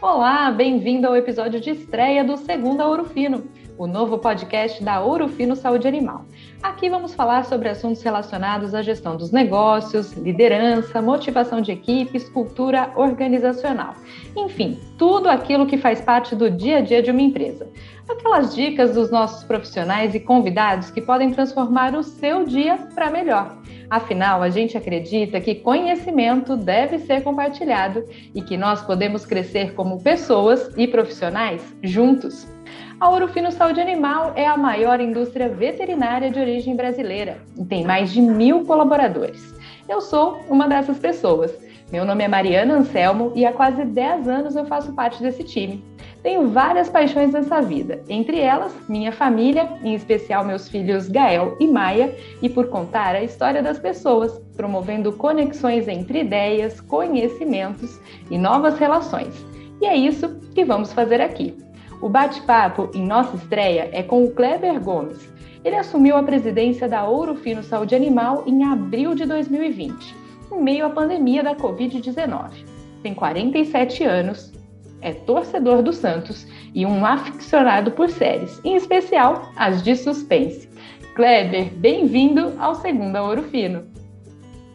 Olá, bem-vindo ao episódio de estreia do Segunda Ouro Fino, o novo podcast da Ouro Fino Saúde Animal. Aqui vamos falar sobre assuntos relacionados à gestão dos negócios, liderança, motivação de equipes, cultura organizacional. Enfim, tudo aquilo que faz parte do dia a dia de uma empresa. Aquelas dicas dos nossos profissionais e convidados que podem transformar o seu dia para melhor. Afinal, a gente acredita que conhecimento deve ser compartilhado e que nós podemos crescer como pessoas e profissionais juntos. A Ouro Fino Saúde Animal é a maior indústria veterinária de origem brasileira e tem mais de mil colaboradores. Eu sou uma dessas pessoas. Meu nome é Mariana Anselmo e há quase 10 anos eu faço parte desse time. Tenho várias paixões nessa vida, entre elas minha família, em especial meus filhos Gael e Maia, e por contar a história das pessoas, promovendo conexões entre ideias, conhecimentos e novas relações. E é isso que vamos fazer aqui. O bate-papo em nossa estreia é com o Kleber Gomes. Ele assumiu a presidência da Ouro Fino Saúde Animal em abril de 2020, em meio à pandemia da Covid-19. Tem 47 anos, é torcedor do Santos e um aficionado por séries, em especial as de suspense. Kleber, bem-vindo ao Segunda Ouro Fino.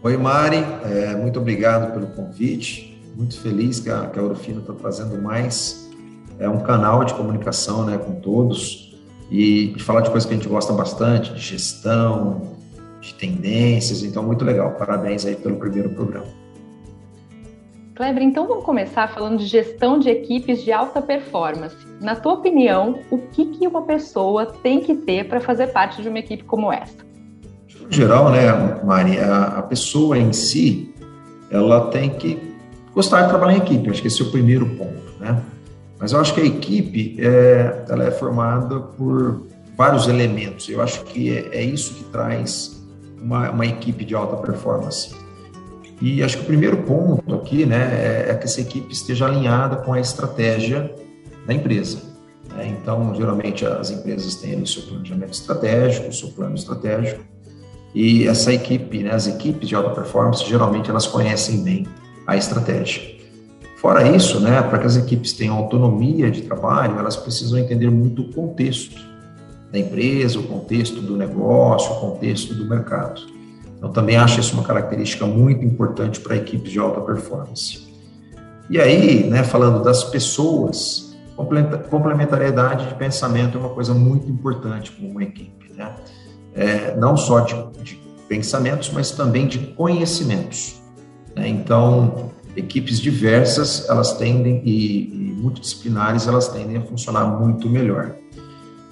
Oi, Mari, é, muito obrigado pelo convite. Muito feliz que a, que a Ouro Fino está trazendo mais é um canal de comunicação né, com todos e de falar de coisas que a gente gosta bastante, de gestão, de tendências. Então, muito legal. Parabéns aí pelo primeiro programa. Kleber, então vamos começar falando de gestão de equipes de alta performance. Na tua opinião, o que, que uma pessoa tem que ter para fazer parte de uma equipe como essa? No geral, né, Mari, a, a pessoa em si, ela tem que gostar de trabalhar em equipe. Acho que esse é o primeiro ponto, né? Mas eu acho que a equipe é, ela é formada por vários elementos. Eu acho que é, é isso que traz uma, uma, equipe de alta performance. E acho que o primeiro ponto aqui né, é, é que essa equipe esteja alinhada com a estratégia da empresa. Né? Então, geralmente, as empresas têm o seu planejamento estratégico, o seu plano estratégico, e essa equipe, né, as equipes de alta performance, geralmente elas conhecem bem a estratégia. Fora isso, né, para que as equipes tenham autonomia de trabalho, elas precisam entender muito o contexto da empresa, o contexto do negócio, o contexto do mercado. Então, também acho isso uma característica muito importante para equipes de alta performance. E aí, né, falando das pessoas, complementariedade de pensamento é uma coisa muito importante para uma equipe, né? É, não só de, de, pensamentos, mas também de conhecimentos. Né? Então, equipes diversas, elas tendem, e, e multidisciplinares, elas tendem a funcionar muito melhor.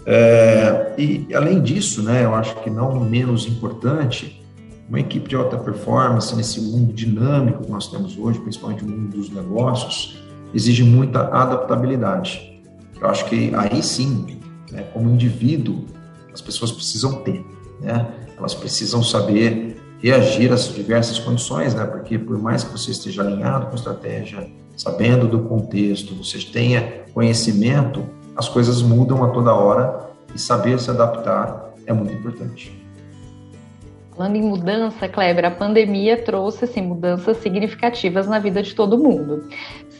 É, e, além disso, né, eu acho que não menos importante, uma equipe de alta performance nesse mundo dinâmico que nós temos hoje, principalmente no mundo dos negócios, exige muita adaptabilidade. Eu acho que aí sim, né, como indivíduo, as pessoas precisam ter, né? Elas precisam saber reagir às diversas condições, né? Porque por mais que você esteja alinhado com a estratégia, sabendo do contexto, você tenha conhecimento, as coisas mudam a toda hora e saber se adaptar é muito importante. Falando em mudança, Kleber, a pandemia trouxe assim, mudanças significativas na vida de todo mundo.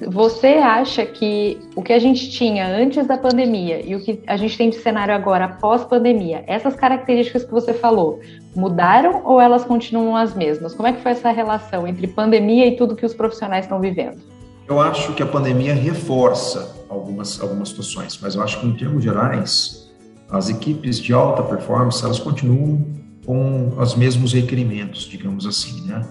Você acha que o que a gente tinha antes da pandemia e o que a gente tem de cenário agora após pandemia, essas características que você falou, mudaram ou elas continuam as mesmas? Como é que foi essa relação entre pandemia e tudo que os profissionais estão vivendo? Eu acho que a pandemia reforça algumas, algumas situações, mas eu acho que em termos gerais, as equipes de alta performance, elas continuam com os mesmos requerimentos, digamos assim, né?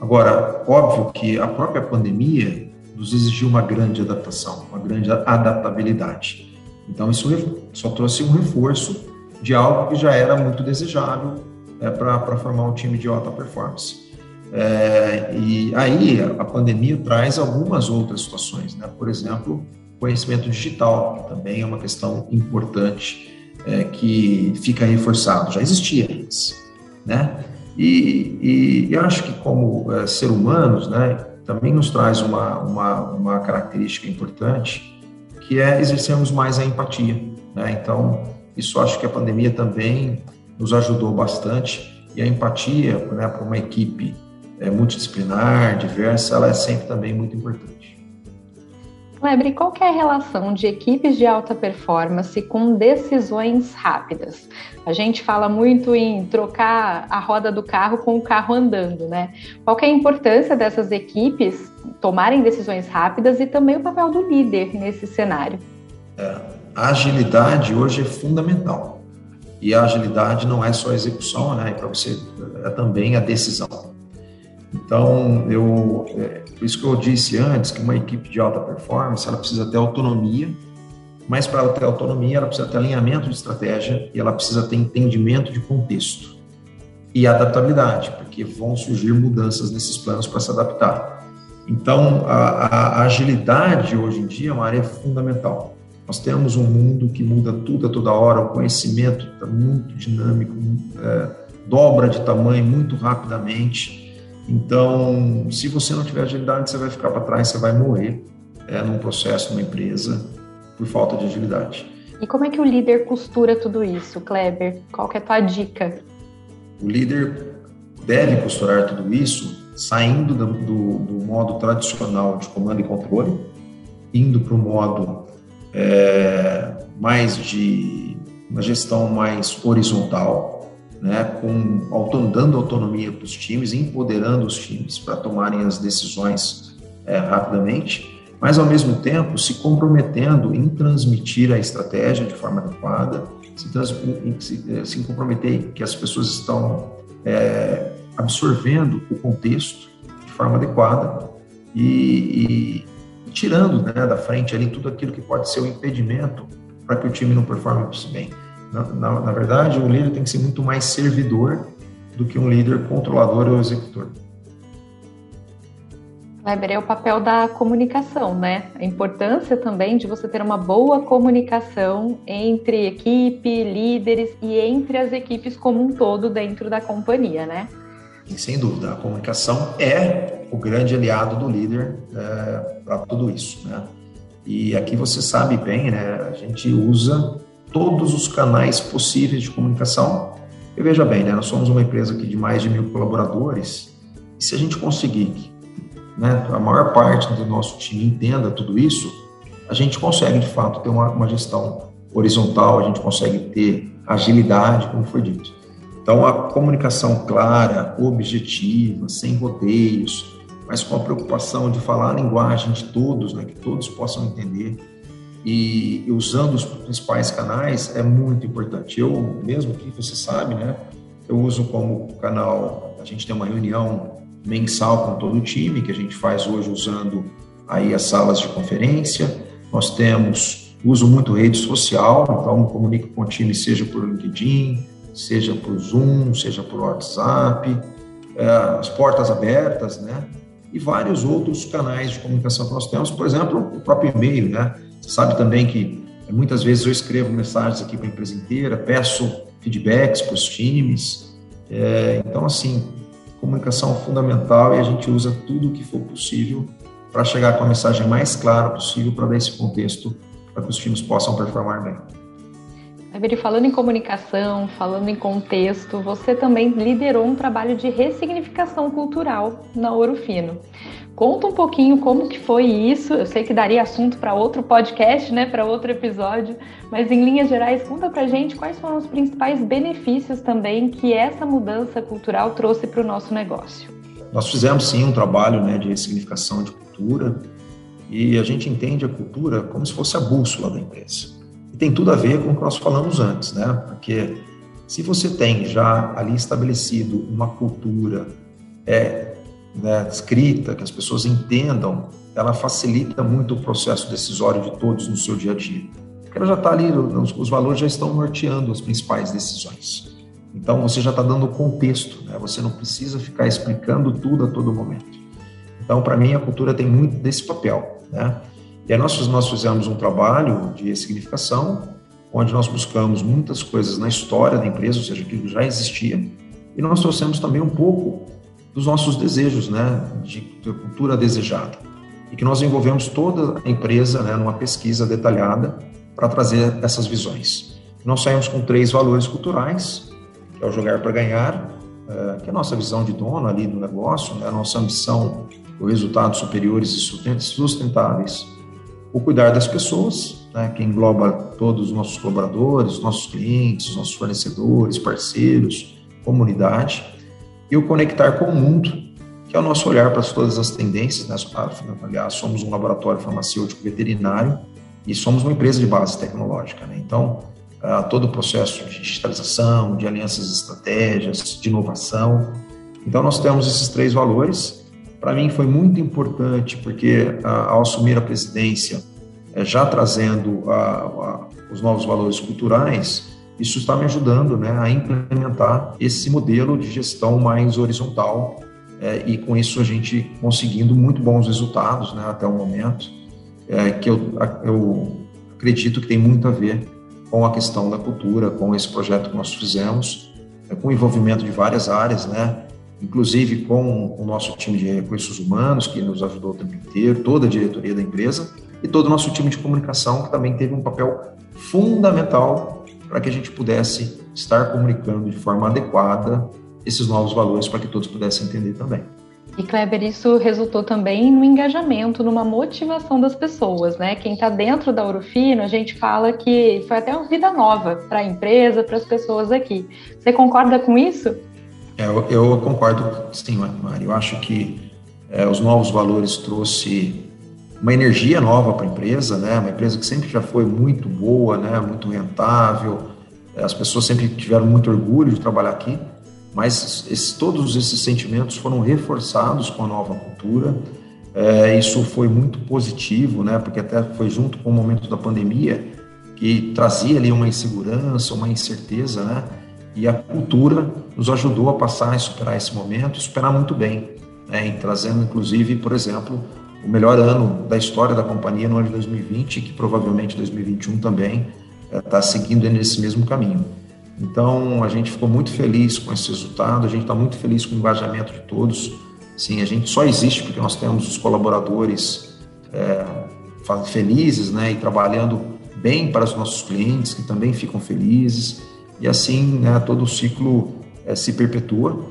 Agora, óbvio que a própria pandemia nos exigiu uma grande adaptação, uma grande adaptabilidade. Então, isso só trouxe um reforço de algo que já era muito desejável é, para formar um time de alta performance. É, e aí, a pandemia traz algumas outras situações, né? Por exemplo, conhecimento digital, que também é uma questão importante é, que fica reforçado, já existia antes, né? E, e eu acho que como é, ser humanos, né, também nos traz uma, uma, uma característica importante, que é exercermos mais a empatia, né? Então, isso acho que a pandemia também nos ajudou bastante e a empatia, né, para uma equipe é, multidisciplinar, diversa, ela é sempre também muito importante. Lebre, qual é a relação de equipes de alta performance com decisões rápidas? A gente fala muito em trocar a roda do carro com o carro andando, né? Qual é a importância dessas equipes tomarem decisões rápidas e também o papel do líder nesse cenário? É, a agilidade hoje é fundamental. E a agilidade não é só a execução, né? Para você é também a decisão. Então, eu, é, por isso que eu disse antes que uma equipe de alta performance ela precisa ter autonomia, mas para ter autonomia, ela precisa ter alinhamento de estratégia e ela precisa ter entendimento de contexto e adaptabilidade, porque vão surgir mudanças nesses planos para se adaptar. Então, a, a, agilidade hoje em dia é uma área fundamental. Nós temos um mundo que muda tudo a toda hora, o conhecimento está muito dinâmico, é, dobra de tamanho muito rapidamente. Então, se você não tiver agilidade, você vai ficar para trás, você vai morrer é, num processo, numa empresa, por falta de agilidade. E como é que o líder costura tudo isso, Kleber? Qual que é a tua dica? O líder deve costurar tudo isso saindo do, do, do modo tradicional de comando e controle, indo para o modo é, mais de uma gestão mais horizontal, né, com, dando autonomia para os times, empoderando os times para tomarem as decisões é, rapidamente, mas ao mesmo tempo se comprometendo em transmitir a estratégia de forma adequada, se, se, é, se comprometer que as pessoas estão é, absorvendo o contexto de forma adequada e, e tirando né, da frente ali tudo aquilo que pode ser um impedimento para que o time não performe bem. Na, na, na, verdade, o líder tem que ser muito mais servidor do que um líder controlador ou executor. Weber, é o papel da comunicação, né? A importância também de você ter uma boa comunicação entre equipe, líderes e entre as equipes como um todo dentro da companhia, né? E, sem dúvida, a comunicação é o grande aliado do líder é, para tudo isso, né? E aqui você sabe bem, né? A gente usa todos os canais possíveis de comunicação. E veja bem, né, nós somos uma empresa aqui de mais de mil colaboradores, e se a gente conseguir né, a maior parte do nosso time entenda tudo isso, a gente consegue, de fato, ter uma, uma gestão horizontal, a gente consegue ter agilidade, como foi dito. Então, a comunicação clara, objetiva, sem rodeios, mas com a preocupação de falar a linguagem de todos, né, que todos possam entender, e, usando os principais canais é muito importante. Eu mesmo que você sabe, né? Eu uso como canal, a gente tem uma reunião mensal com todo o time que a gente faz hoje usando aí as salas de conferência. Nós temos uso muito rede social, então comunico com o time seja por LinkedIn, seja por Zoom, seja por WhatsApp, é, as portas abertas, né? E vários outros canais de comunicação que nós temos, por exemplo, o próprio e-mail, né? Você sabe também que muitas vezes eu escrevo mensagens aqui para a empresa inteira, peço feedbacks para os times. É, então, assim, comunicação é fundamental e a gente usa tudo o que for possível para chegar com a mensagem mais clara possível para dar esse contexto para que os times possam performar bem. Iberi, falando em comunicação, falando em contexto, você também liderou um trabalho de ressignificação cultural na Ouro Fino. Conta um pouquinho como que foi isso. Eu sei que daria assunto para outro podcast, né, para outro episódio, mas em linhas gerais, conta para gente quais foram os principais benefícios também que essa mudança cultural trouxe para o nosso negócio. Nós fizemos sim um trabalho, né, de ressignificação de cultura e a gente entende a cultura como se fosse a bússola da empresa. E tem tudo a ver com o que nós falamos antes, né? Porque se você tem já ali estabelecido uma cultura é, né, escrita, que as pessoas entendam, ela facilita muito o processo decisório de todos no seu dia a dia. Porque ela já está ali, os, os, valores já estão norteando as principais decisões. Então você já está dando contexto, né? você não precisa ficar explicando tudo a todo momento. Então, para mim, a cultura tem muito desse papel. Né? E aí nós, nós fizemos um trabalho de significação, onde nós buscamos muitas coisas na história da empresa, ou seja, aquilo já existia, e nós trouxemos também um pouco dos nossos desejos, né, de, de cultura desejada. E que nós envolvemos toda a empresa né, numa pesquisa detalhada para trazer essas visões. nós saímos com três valores culturais, que é o jogar para ganhar, é, que é a nossa visão de dono ali do negócio, né, a nossa ambição por resultados superiores e sustentáveis, o cuidar das pessoas, né, que engloba todos os nossos colaboradores, nossos clientes, nossos fornecedores, parceiros, comunidade, e o conectar com o mundo, que é o nosso olhar para todas as tendências. Né? Aliás, somos um laboratório farmacêutico veterinário e somos uma empresa de base tecnológica. Né? Então, todo o processo de digitalização, de alianças estratégias, de inovação. Então, nós temos esses três valores. Para mim, foi muito importante, porque ao assumir a presidência, é, já trazendo os novos valores culturais, isso está me ajudando né, a implementar esse modelo de gestão mais horizontal é, e com isso a gente conseguindo muito bons resultados né, até o momento, é, que eu, eu acredito que tem muito a ver com a questão da cultura, com esse projeto que nós fizemos, é, com o envolvimento de várias áreas, né? Inclusive com o nosso time de recursos humanos, que nos ajudou o tempo inteiro, toda a diretoria da empresa, e todo o nosso time de comunicação, que também teve um papel fundamental para que a gente pudesse estar comunicando de forma adequada esses novos valores para que todos pudessem entender também. E Kleber, isso resultou também no engajamento, numa motivação das pessoas, né? Quem está dentro da Urufino, a gente fala que foi até uma vida nova para a empresa, para as pessoas aqui. Você concorda com isso? É, eu, eu, concordo, sim, Mari. Eu acho que é, os novos valores trouxe uma energia nova para a empresa, né? Uma empresa que sempre já foi muito boa, né? Muito rentável. As pessoas sempre tiveram muito orgulho de trabalhar aqui mas todos esses sentimentos foram reforçados com a nova cultura. É, isso foi muito positivo, né? Porque até foi junto com o momento da pandemia que trazia ali uma insegurança, uma incerteza, né? E a cultura nos ajudou a passar e superar esse momento, superar muito bem, né? Trazendo, inclusive, por exemplo, o melhor ano da história da companhia no ano de 2020, que provavelmente 2021 também está é, seguindo nesse mesmo caminho. Então, a gente ficou muito feliz com esse resultado, a gente está muito feliz com o engajamento de todos. Sim, a gente só existe porque nós temos os colaboradores é, felizes né, e trabalhando bem para os nossos clientes, que também ficam felizes. E assim, né, todo o ciclo é, se perpetua.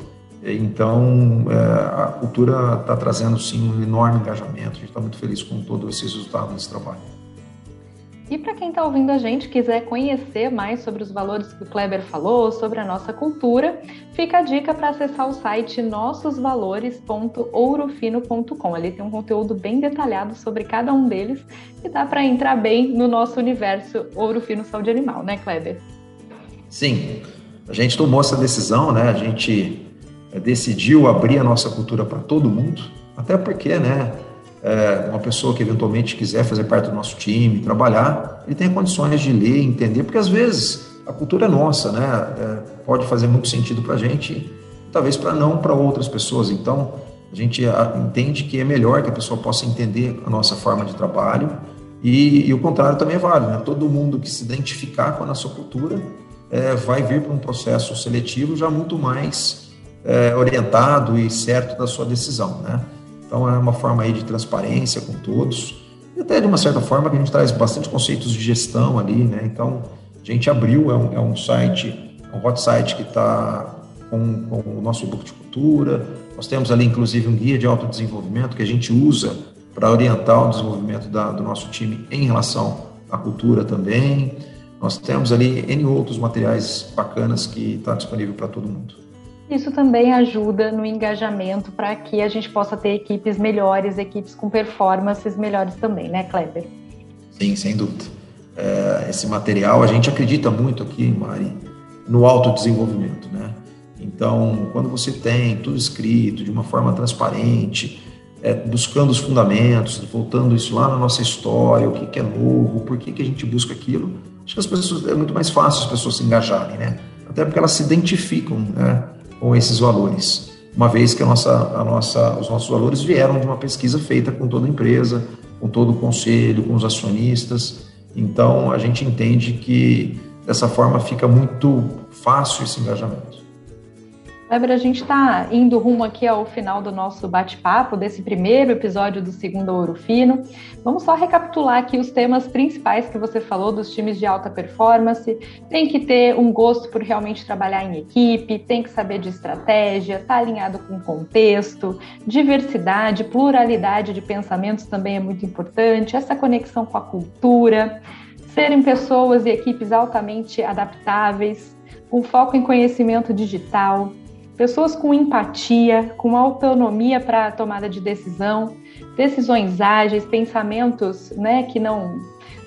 Então, é, a cultura está trazendo, sim, um enorme engajamento. A gente está muito feliz com todo esse resultado desse trabalho. E para quem está ouvindo a gente, quiser conhecer mais sobre os valores que o Kleber falou, sobre a nossa cultura, fica a dica para acessar o site nossosvalores.ourofino.com. Ali tem um conteúdo bem detalhado sobre cada um deles e dá para entrar bem no nosso universo Ouro Fino Saúde Animal, né, Kleber? Sim, a gente tomou essa decisão, né? A gente eh, decidiu abrir a nossa cultura para todo mundo, até porque, né? é, uma pessoa que eventualmente quiser fazer parte do nosso time, trabalhar, ele tem condições de ler, entender, porque às vezes a cultura é nossa, né? É, pode fazer muito sentido para a gente, talvez para não para outras pessoas. Então, a gente entende que é melhor que a pessoa possa entender a nossa forma de trabalho e, e o contrário também é válido. Né? Todo mundo que se identificar com a nossa cultura é, vai vir para um processo seletivo já muito mais é, orientado e certo da sua decisão, né? Então é uma forma aí de transparência com todos. E até de uma certa forma que a gente traz bastante conceitos de gestão ali, né? Então a gente abriu, é um, é um site, é um hot site que está com, com, o nosso e-book de cultura. Nós temos ali inclusive um guia de autodesenvolvimento que a gente usa para orientar o desenvolvimento da, do nosso time em relação à cultura também. Nós temos ali N outros materiais bacanas que está disponível para todo mundo. Isso também ajuda no engajamento para que a gente possa ter equipes melhores, equipes com performances melhores também, né, Kleber? Sim, sem dúvida. É, esse material, a gente acredita muito aqui, Mari, no autodesenvolvimento, né? Então, quando você tem tudo escrito de uma forma transparente, é, buscando os fundamentos, voltando isso lá na nossa história, o que, que é novo, por que, que a gente busca aquilo, acho que as pessoas é muito mais fácil as pessoas se engajarem, né? Até porque elas se identificam, né? com esses valores, uma vez que a nossa, a nossa, os nossos valores vieram de uma pesquisa feita com toda a empresa, com todo o conselho, com os acionistas. Então, a gente entende que dessa forma fica muito fácil esse engajamento. Weber, a gente está indo rumo aqui ao final do nosso bate-papo, desse primeiro episódio do Segundo Ouro Fino. Vamos só recapitular aqui os temas principais que você falou dos times de alta performance. Tem que ter um gosto por realmente trabalhar em equipe, tem que saber de estratégia, estar tá alinhado com o contexto, diversidade, pluralidade de pensamentos também é muito importante, essa conexão com a cultura, serem pessoas e equipes altamente adaptáveis, com foco em conhecimento digital pessoas com empatia, com autonomia para a tomada de decisão, decisões ágeis, pensamentos né, que não,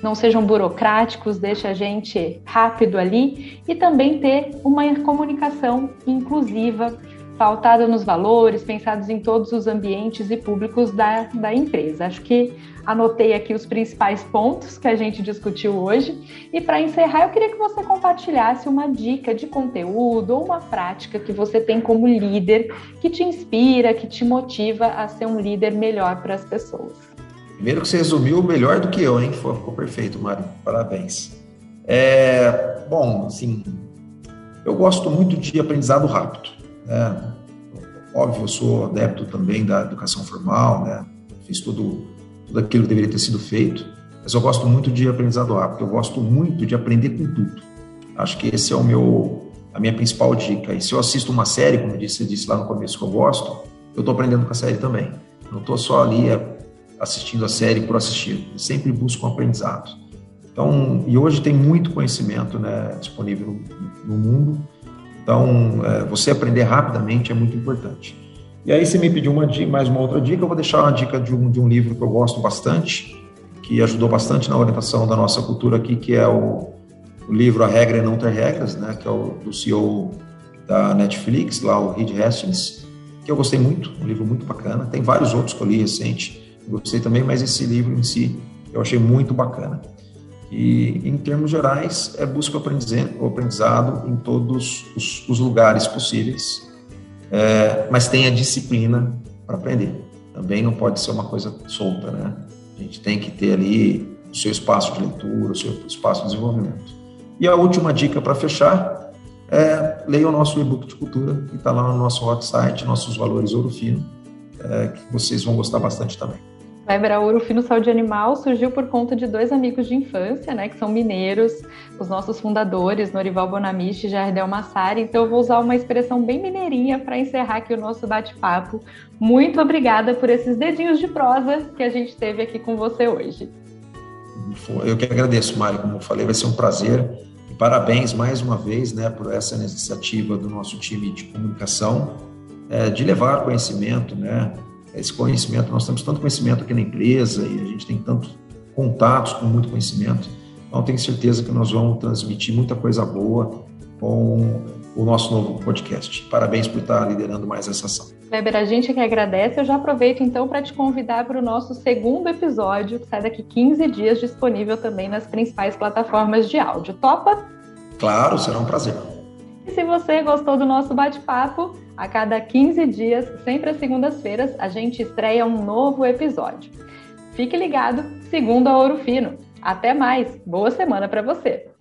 não sejam burocráticos, deixa a gente rápido ali, e também ter uma comunicação inclusiva, pautada nos valores, pensados em todos os ambientes e públicos da, da empresa. Acho que anotei aqui os principais pontos que a gente discutiu hoje. E para encerrar, eu queria que você compartilhasse uma dica de conteúdo ou uma prática que você tem como líder que te inspira, que te motiva a ser um líder melhor para as pessoas. Primeiro que você resumiu melhor do que eu, hein? Ficou perfeito, Mário. Parabéns. É, bom, assim, eu gosto muito de aprendizado rápido. Né? Óbvio, eu sou adepto também da educação formal, né? Fiz tudo tudo aquilo que deveria ter sido feito, mas eu gosto muito de aprendizado rápido, eu gosto muito de aprender com tudo. Acho que esse é o meu, a minha principal dica. E se eu assisto uma série, como eu disse, eu disse lá no começo que eu gosto, eu estou aprendendo com a série também. Não estou só ali é, assistindo a série por assistir, eu sempre busco um aprendizado. Então, e hoje tem muito conhecimento né, disponível no, no mundo, então é, você aprender rapidamente é muito importante. E aí você me pediu uma mais uma outra dica, eu vou deixar uma dica de um, de um livro que eu gosto bastante, que ajudou bastante na orientação da nossa cultura aqui, que é o, o livro A Regra e Não Ter Regras, né, que é o do CEO da Netflix, lá o Reed Hastings, que eu gostei muito, um livro muito bacana. Tem vários outros que eu li recente, gostei também, mas esse livro em si eu achei muito bacana. E, em termos gerais, é busca o aprendizado em todos os, os lugares possíveis, é, mas tem a disciplina para aprender. Também não pode ser uma coisa solta, né? A gente tem que ter ali o seu espaço de leitura, o seu espaço de desenvolvimento. E a última dica para fechar é leia o nosso e-book de cultura, que está lá no nosso website, nossos valores ouro fino, é, que vocês vão gostar bastante também. Ouro Fino Saúde Animal surgiu por conta de dois amigos de infância, né, que são mineiros, os nossos fundadores, Norival Bonamiche e Jardel Massari. Então, eu vou usar uma expressão bem mineirinha para encerrar aqui o nosso bate-papo. Muito obrigada por esses dedinhos de prosa que a gente teve aqui com você hoje. Eu que agradeço, Mário. Como eu falei, vai ser um prazer. E parabéns mais uma vez né, por essa iniciativa do nosso time de comunicação, é, de levar conhecimento, né? Esse conhecimento. Nós temos tanto conhecimento aqui na empresa e a gente tem tantos contatos com muito conhecimento. Então, tenho certeza que nós vamos transmitir muita coisa boa com o nosso novo podcast. Parabéns por estar liderando mais essa ação. Weber, a gente que agradece. Eu já aproveito então para te convidar para o nosso segundo episódio, que sai daqui 15 dias, disponível também nas principais plataformas de áudio. Topa? Claro, será um prazer. E se você gostou do nosso bate-papo, a cada 15 dias, sempre às segundas-feiras, a gente estreia um novo episódio. Fique ligado, segundo a Ouro Fino. Até mais, boa semana para você!